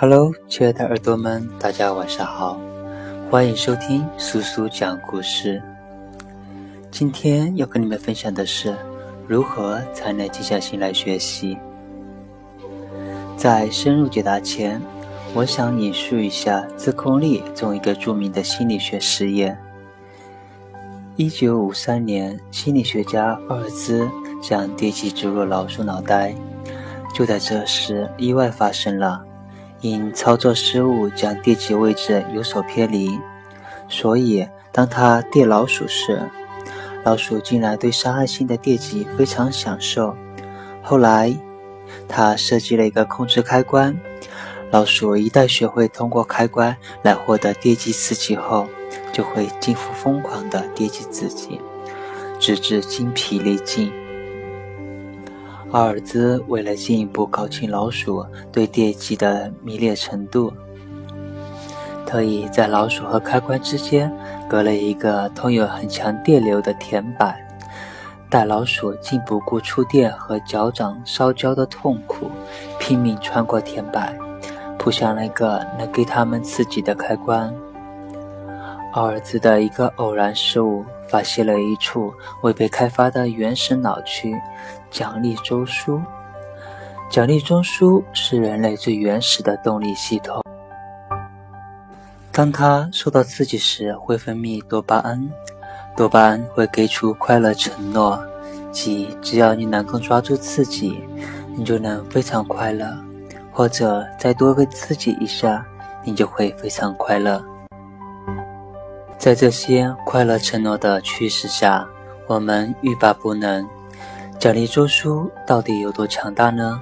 Hello，亲爱的耳朵们，大家晚上好，欢迎收听苏苏讲故事。今天要跟你们分享的是，如何才能静下心来学习。在深入解答前，我想引述一下自控力中一个著名的心理学实验。一九五三年，心理学家奥尔兹将电极植入老鼠脑袋，就在这时，意外发生了。因操作失误，将电击位置有所偏离，所以当他电老鼠时，老鼠竟然对伤害性的电击非常享受。后来，他设计了一个控制开关，老鼠一旦学会通过开关来获得电击刺激后，就会近乎疯狂地电击自己，直至精疲力尽。奥尔兹为了进一步搞清老鼠对电击的迷恋程度，特意在老鼠和开关之间隔了一个通有很强电流的铁板，待老鼠竟不顾触电和脚掌烧焦的痛苦，拼命穿过铁板，扑向那个能给它们刺激的开关。奥尔兹的一个偶然失误，发现了一处未被开发的原始脑区——奖励中枢。奖励中枢是人类最原始的动力系统。当它受到刺激时，会分泌多巴胺。多巴胺会给出快乐承诺，即只要你能够抓住刺激，你就能非常快乐；或者再多个刺激一下，你就会非常快乐。在这些快乐承诺的驱使下，我们欲罢不能。奖励中枢到底有多强大呢？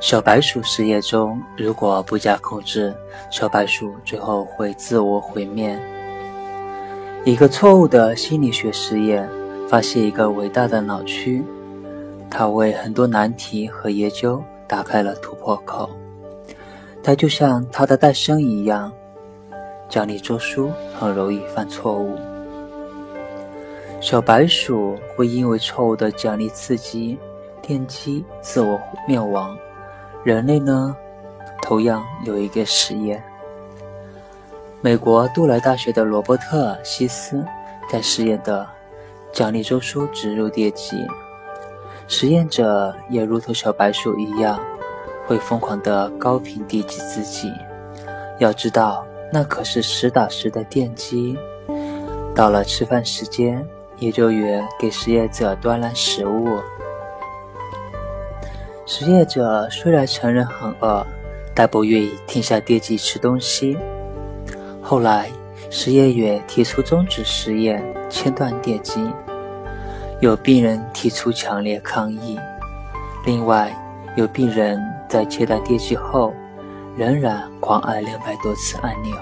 小白鼠实验中，如果不加控制，小白鼠最后会自我毁灭。一个错误的心理学实验发现一个伟大的脑区，它为很多难题和研究打开了突破口。它就像它的诞生一样。奖励中枢很容易犯错误，小白鼠会因为错误的奖励刺激电击自我灭亡。人类呢，同样有一个实验。美国杜莱大学的罗伯特希斯在实验的奖励中枢植入电击，实验者也如同小白鼠一样，会疯狂的高频电击自己。要知道。那可是实打实的电击。到了吃饭时间，研究员给实验者端来食物。实验者虽然承认很饿，但不愿意停下电击吃东西。后来，实验员提出终止实验，切断电击。有病人提出强烈抗议。另外，有病人在切断电击后。仍然狂按两百多次按钮。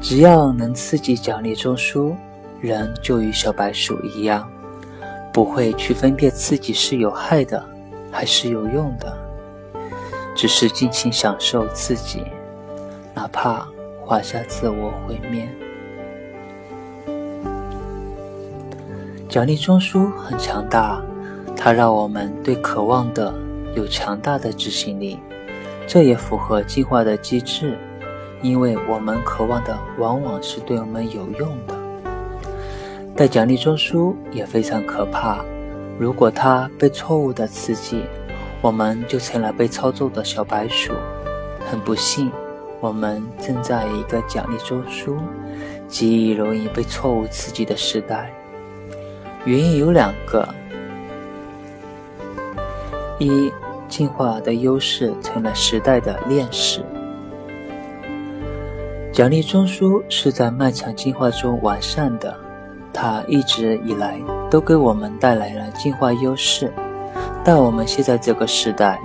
只要能刺激奖励中枢，人就与小白鼠一样，不会去分辨刺激是有害的还是有用的，只是尽情享受刺激，哪怕画下自我毁灭。奖励中枢很强大，它让我们对渴望的有强大的执行力。这也符合进化的机制，因为我们渴望的往往是对我们有用的。但奖励中枢也非常可怕，如果它被错误的刺激，我们就成了被操纵的小白鼠。很不幸，我们正在一个奖励中枢极易容易被错误刺激的时代。原因有两个：一。进化的优势成了时代的劣势。奖励中枢是在漫长进化中完善的，它一直以来都给我们带来了进化优势。但我们现在这个时代，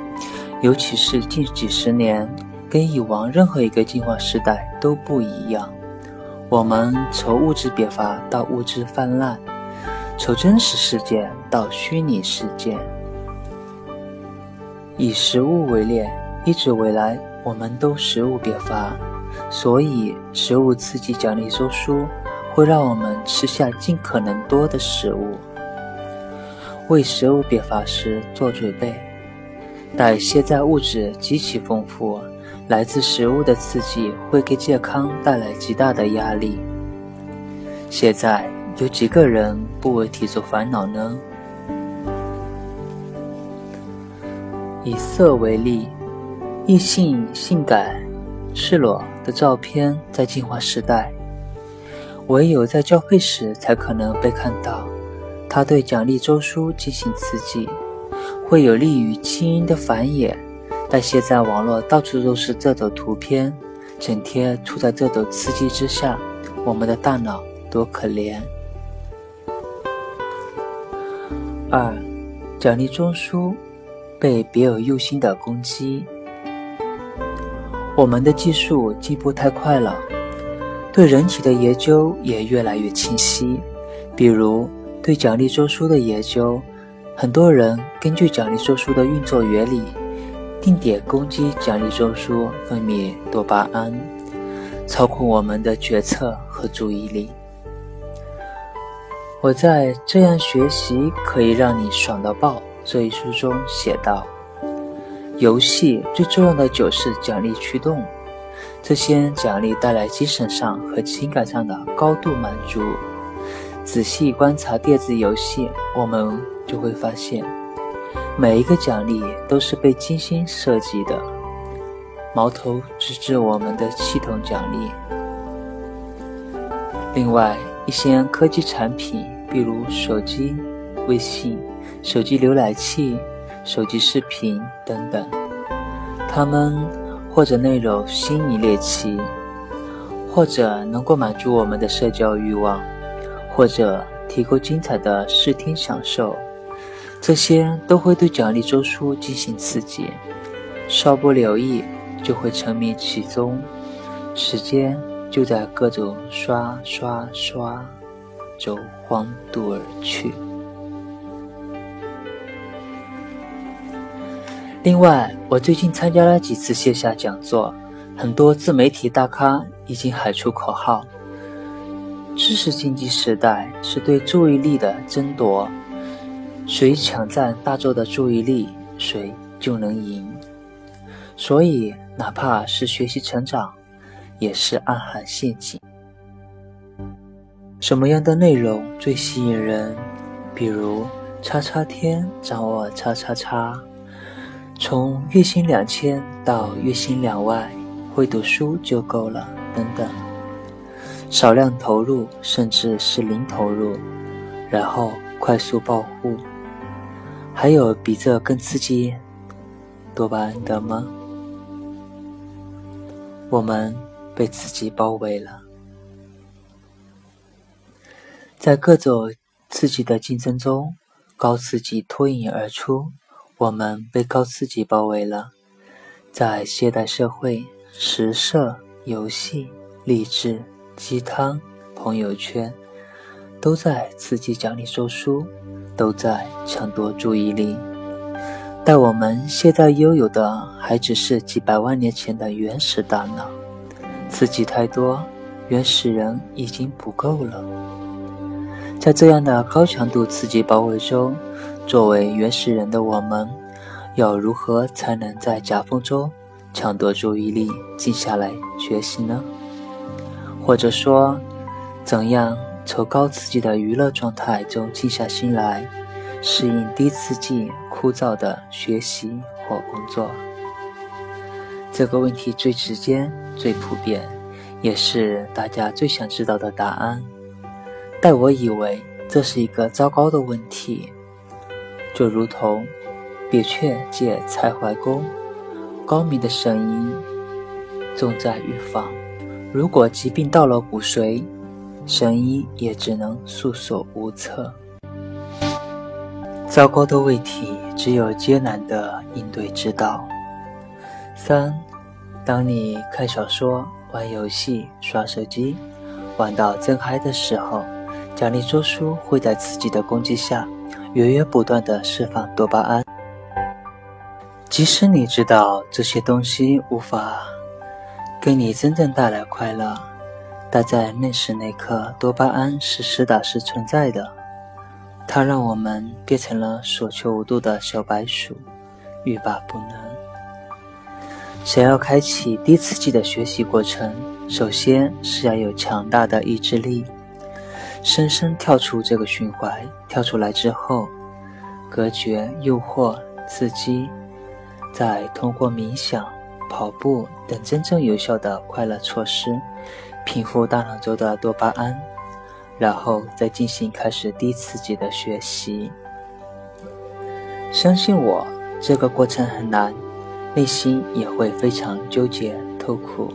尤其是近几十年，跟以往任何一个进化时代都不一样。我们从物质变发到物质泛滥，从真实事件到虚拟世界。以食物为例，一直以来我们都食物别发，所以食物刺激奖励中枢会让我们吃下尽可能多的食物。为食物别发时做准备，但现在物质极其丰富，来自食物的刺激会给健康带来极大的压力。现在有几个人不为体重烦恼呢？以色为例，异性性感、赤裸的照片在进化时代，唯有在交配时才可能被看到。它对奖励中枢进行刺激，会有利于基因的繁衍。但现在网络到处都是这种图片，整天处在这种刺激之下，我们的大脑多可怜。二，奖励中枢被别有用心的攻击。我们的技术进步太快了，对人体的研究也越来越清晰，比如。对奖励中枢的研究，很多人根据奖励中枢的运作原理，定点攻击奖励中枢分泌多巴胺，操控我们的决策和注意力。我在《这样学习可以让你爽到爆》这一书中写道：游戏最重要的就是奖励驱动，这些奖励带来精神上和情感上的高度满足。仔细观察电子游戏，我们就会发现，每一个奖励都是被精心设计的，矛头直指我们的系统奖励。另外，一些科技产品，比如手机、微信、手机浏览器、手机视频等等，它们或者内容吸引猎奇，或者能够满足我们的社交欲望。或者提供精彩的视听享受，这些都会对奖励中枢进行刺激，稍不留意就会沉迷其中，时间就在各种刷刷刷中荒度而去。另外，我最近参加了几次线下讲座，很多自媒体大咖已经喊出口号。知识经济时代是对注意力的争夺，谁抢占大众的注意力，谁就能赢。所以，哪怕是学习成长，也是暗含陷阱。什么样的内容最吸引人？比如，叉叉天掌握叉叉叉，从月薪两千到月薪两万，会读书就够了，等等。少量投入，甚至是零投入，然后快速暴富。还有比这更刺激多巴胺的吗？我们被刺激包围了，在各种刺激的竞争中，高刺激脱颖而出。我们被高刺激包围了，在现代社会，食色、游戏、励志。鸡汤、朋友圈，都在刺激奖励中枢，都在抢夺注意力。但我们现在拥有的还只是几百万年前的原始大脑，刺激太多，原始人已经不够了。在这样的高强度刺激包围中，作为原始人的我们，要如何才能在夹缝中抢夺注意力，静下来学习呢？或者说，怎样从高刺激的娱乐状态中静下心来，适应低刺激、枯燥的学习或工作？这个问题最直接、最普遍，也是大家最想知道的答案。但我以为这是一个糟糕的问题，就如同扁鹊借蔡怀公，高明的神医，重在预防。如果疾病到了骨髓，神医也只能束手无策。糟糕的问题，只有艰难的应对之道。三，当你看小说、玩游戏、刷手机，玩到正嗨的时候，奖励中枢会在刺激的攻击下，源源不断的释放多巴胺。即使你知道这些东西无法。给你真正带来快乐，但在那时那刻，多巴胺是实打实存在的。它让我们变成了所求无度的小白鼠，欲罢不能。想要开启低刺激的学习过程，首先是要有强大的意志力，深深跳出这个循环。跳出来之后，隔绝诱惑、刺激，再通过冥想、跑步等真正有效的快乐措施，平复大脑中的多巴胺，然后再进行开始低刺激的学习。相信我，这个过程很难。内心也会非常纠结、痛苦，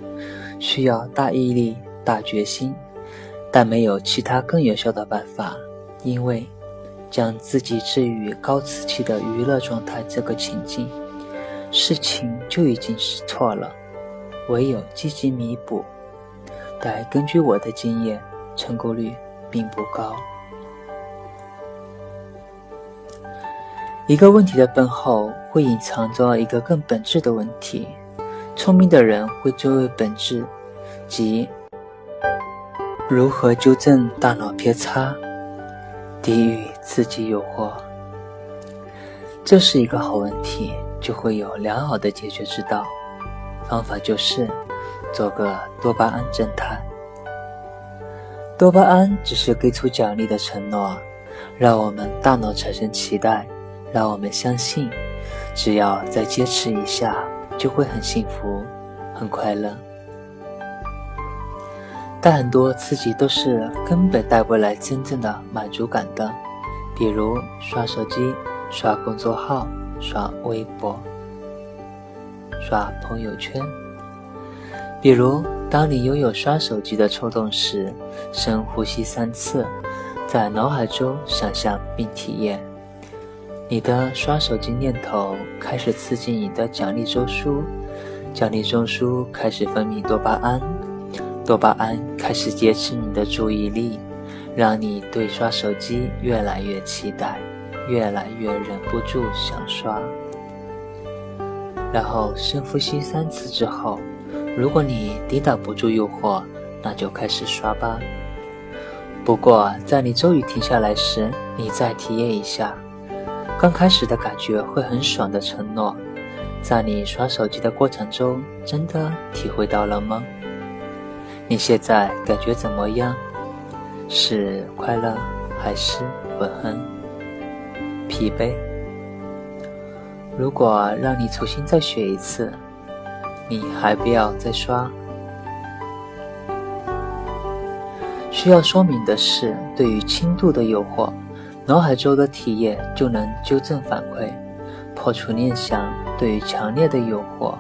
需要大毅力、大决心，但没有其他更有效的办法。因为将自己置于高刺激的娱乐状态这个情境，事情就已经是错了，唯有积极弥补。但根据我的经验，成功率并不高。一个问题的背后，会隐藏着一个更本质的问题。聪明的人会追问本质，即如何纠正大脑偏差，抵御刺激诱惑。这是一个好问题，就会有良好的解决之道。方法就是做个多巴胺侦探。多巴胺只是给出奖励的承诺，让我们大脑产生期待。让我们相信，只要再坚持一下，就会很幸福、很快乐。但很多刺激都是根本带不来真正的满足感的，比如刷手机、刷公众号、刷微博、刷朋友圈。比如，当你拥有刷手机的冲动时，深呼吸三次，在脑海中想象并体验。你的刷手机念头开始刺激你的奖励中枢，奖励中枢开始分泌多巴胺，多巴胺开始劫持你的注意力，让你对刷手机越来越期待，越来越忍不住想刷。然后深呼吸三次之后，如果你抵挡不住诱惑，那就开始刷吧。不过在你终于停下来时，你再体验一下。刚开始的感觉会很爽的承诺，在你刷手机的过程中，真的体会到了吗？你现在感觉怎么样？是快乐还是悔恨、疲惫？如果让你重新再学一次，你还不要再刷？需要说明的是，对于轻度的诱惑。脑海中的体验就能纠正反馈，破除念想。对于强烈的诱惑，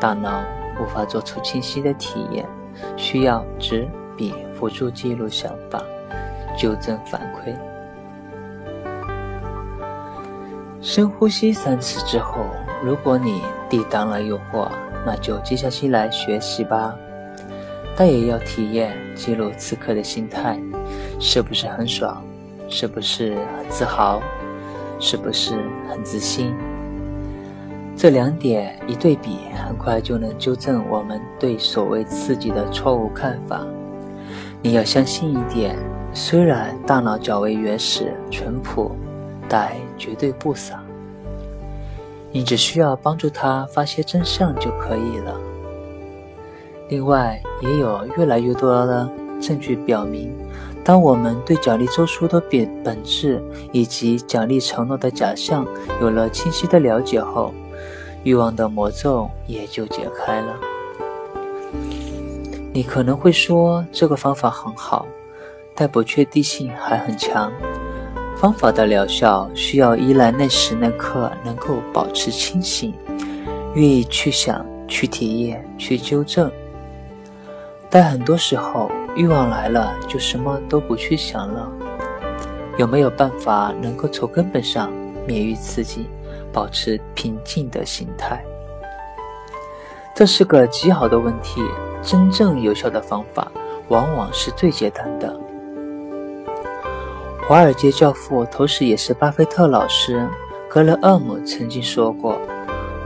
大脑无法做出清晰的体验，需要纸笔辅助记录想法，纠正反馈。深呼吸三次之后，如果你抵挡了诱惑，那就静下心来学习吧。但也要体验记录此刻的心态，是不是很爽？是不是很自豪？是不是很自信？这两点一对比，很快就能纠正我们对所谓刺激的错误看法。你要相信一点：虽然大脑较为原始淳朴，但绝对不傻。你只需要帮助他发现真相就可以了。另外，也有越来越多的证据表明。当我们对奖励周书的本本质以及奖励承诺的假象有了清晰的了解后，欲望的魔咒也就解开了。你可能会说这个方法很好，但不确定性还很强。方法的疗效需要依赖那时那刻能够保持清醒，愿意去想、去体验、去纠正。但很多时候，欲望来了就什么都不去想了。有没有办法能够从根本上免于刺激，保持平静的心态？这是个极好的问题。真正有效的方法，往往是最简单的。华尔街教父，同时也是巴菲特老师格雷厄姆曾经说过：“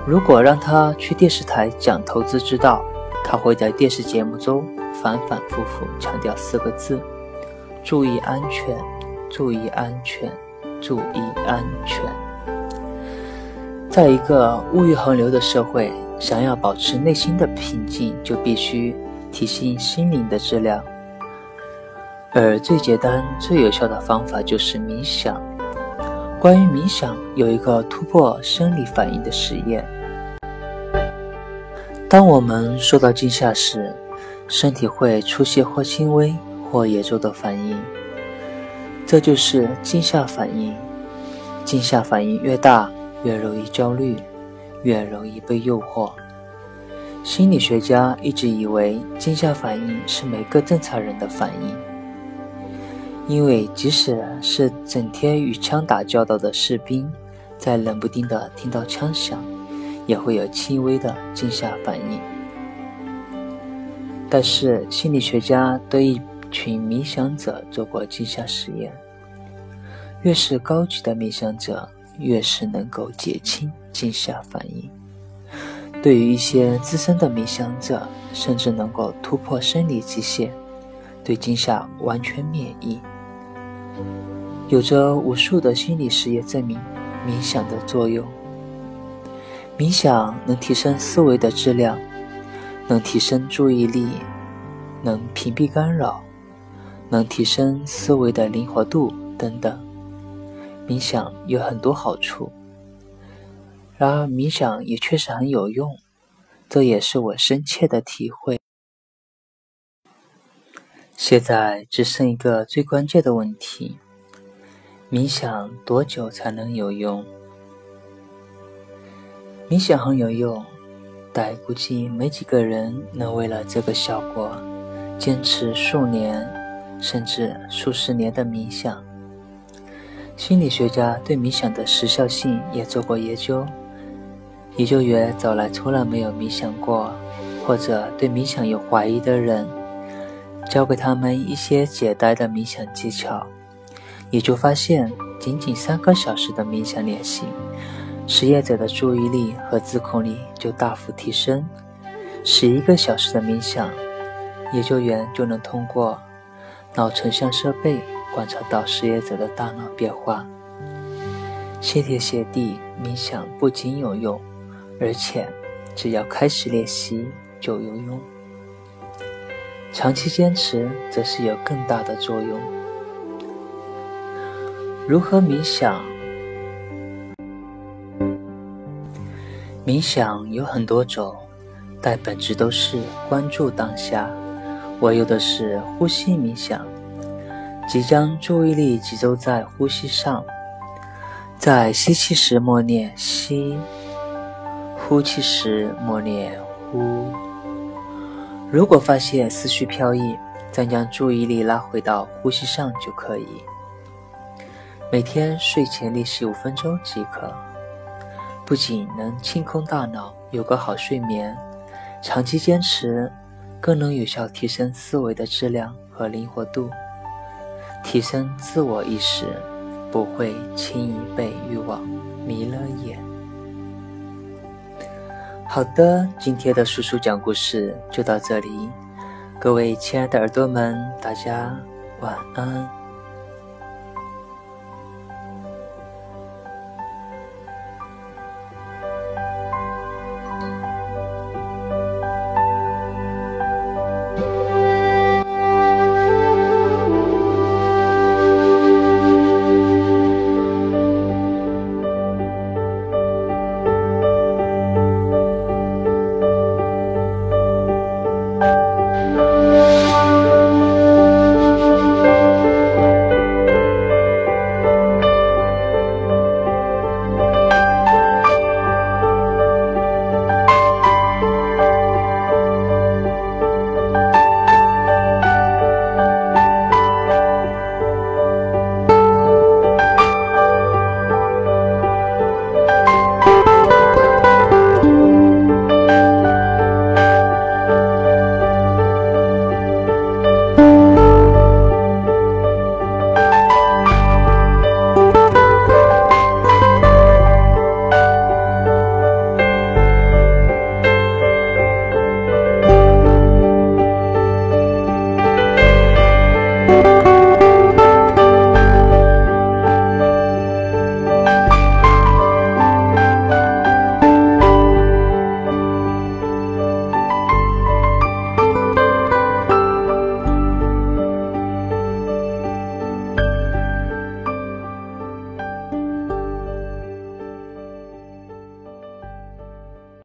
如果让他去电视台讲投资之道。”他会在电视节目中反反复复强调四个字：注意安全，注意安全，注意安全。在一个物欲横流的社会，想要保持内心的平静，就必须提升心灵的质量。而最简单、最有效的方法就是冥想。关于冥想，有一个突破生理反应的实验：当我们受到惊吓时，身体会出现或轻微或严重的反应，这就是惊吓反应。惊吓反应越大，越容易焦虑，越容易被诱惑。心理学家一直以为惊吓反应是每个正常人的反应，因为即使是整天与枪打交道的士兵，在冷不丁的听到枪响，也会有轻微的惊吓反应。但是心理学家对一群冥想者做过惊吓实验。越是高级的冥想者，越是能够减轻惊吓反应。对于一些资深的冥想者，甚至能够突破生理极限，对惊吓完全免疫。有着无数的心理实验证明冥想的作用。冥想能提升思维的质量，能提升注意力，能屏蔽干扰，能提升思维的灵活度等等。冥想有很多好处，然而冥想也确实很有用，这也是我深切的体会。现在只剩一个最关键的问题：冥想多久才能有用？冥想很有用，但估计没几个人能为了这个效果坚持数年甚至数十年的冥想。心理学家对冥想的时效性也做过研究。研究员找来从来没有冥想过或者对冥想有怀疑的人，教给他们一些简单的冥想技巧。也就发现，仅仅三个小时的冥想练习，实验者的注意力和自控力就大幅提升。十一个小时的冥想，研究员就能通过脑成像设备。观察到失业者的大脑变化，谢天谢地，冥想不仅有用，而且只要开始练习就有用。长期坚持则是有更大的作用。如何冥想？冥想有很多种，但本质都是关注当下。我用的是呼吸冥想。即将注意力集中在呼吸上，在吸气时默念吸，呼气时默念呼。如果发现思绪飘逸，再将注意力拉回到呼吸上就可以。每天睡前练习五分钟即可，不仅能清空大脑，有个好睡眠，长期坚持更能有效提升思维的质量和灵活度。提升自我意识，不会轻易被欲望迷了眼。好的，今天的叔叔讲故事就到这里，各位亲爱的耳朵们，大家晚安。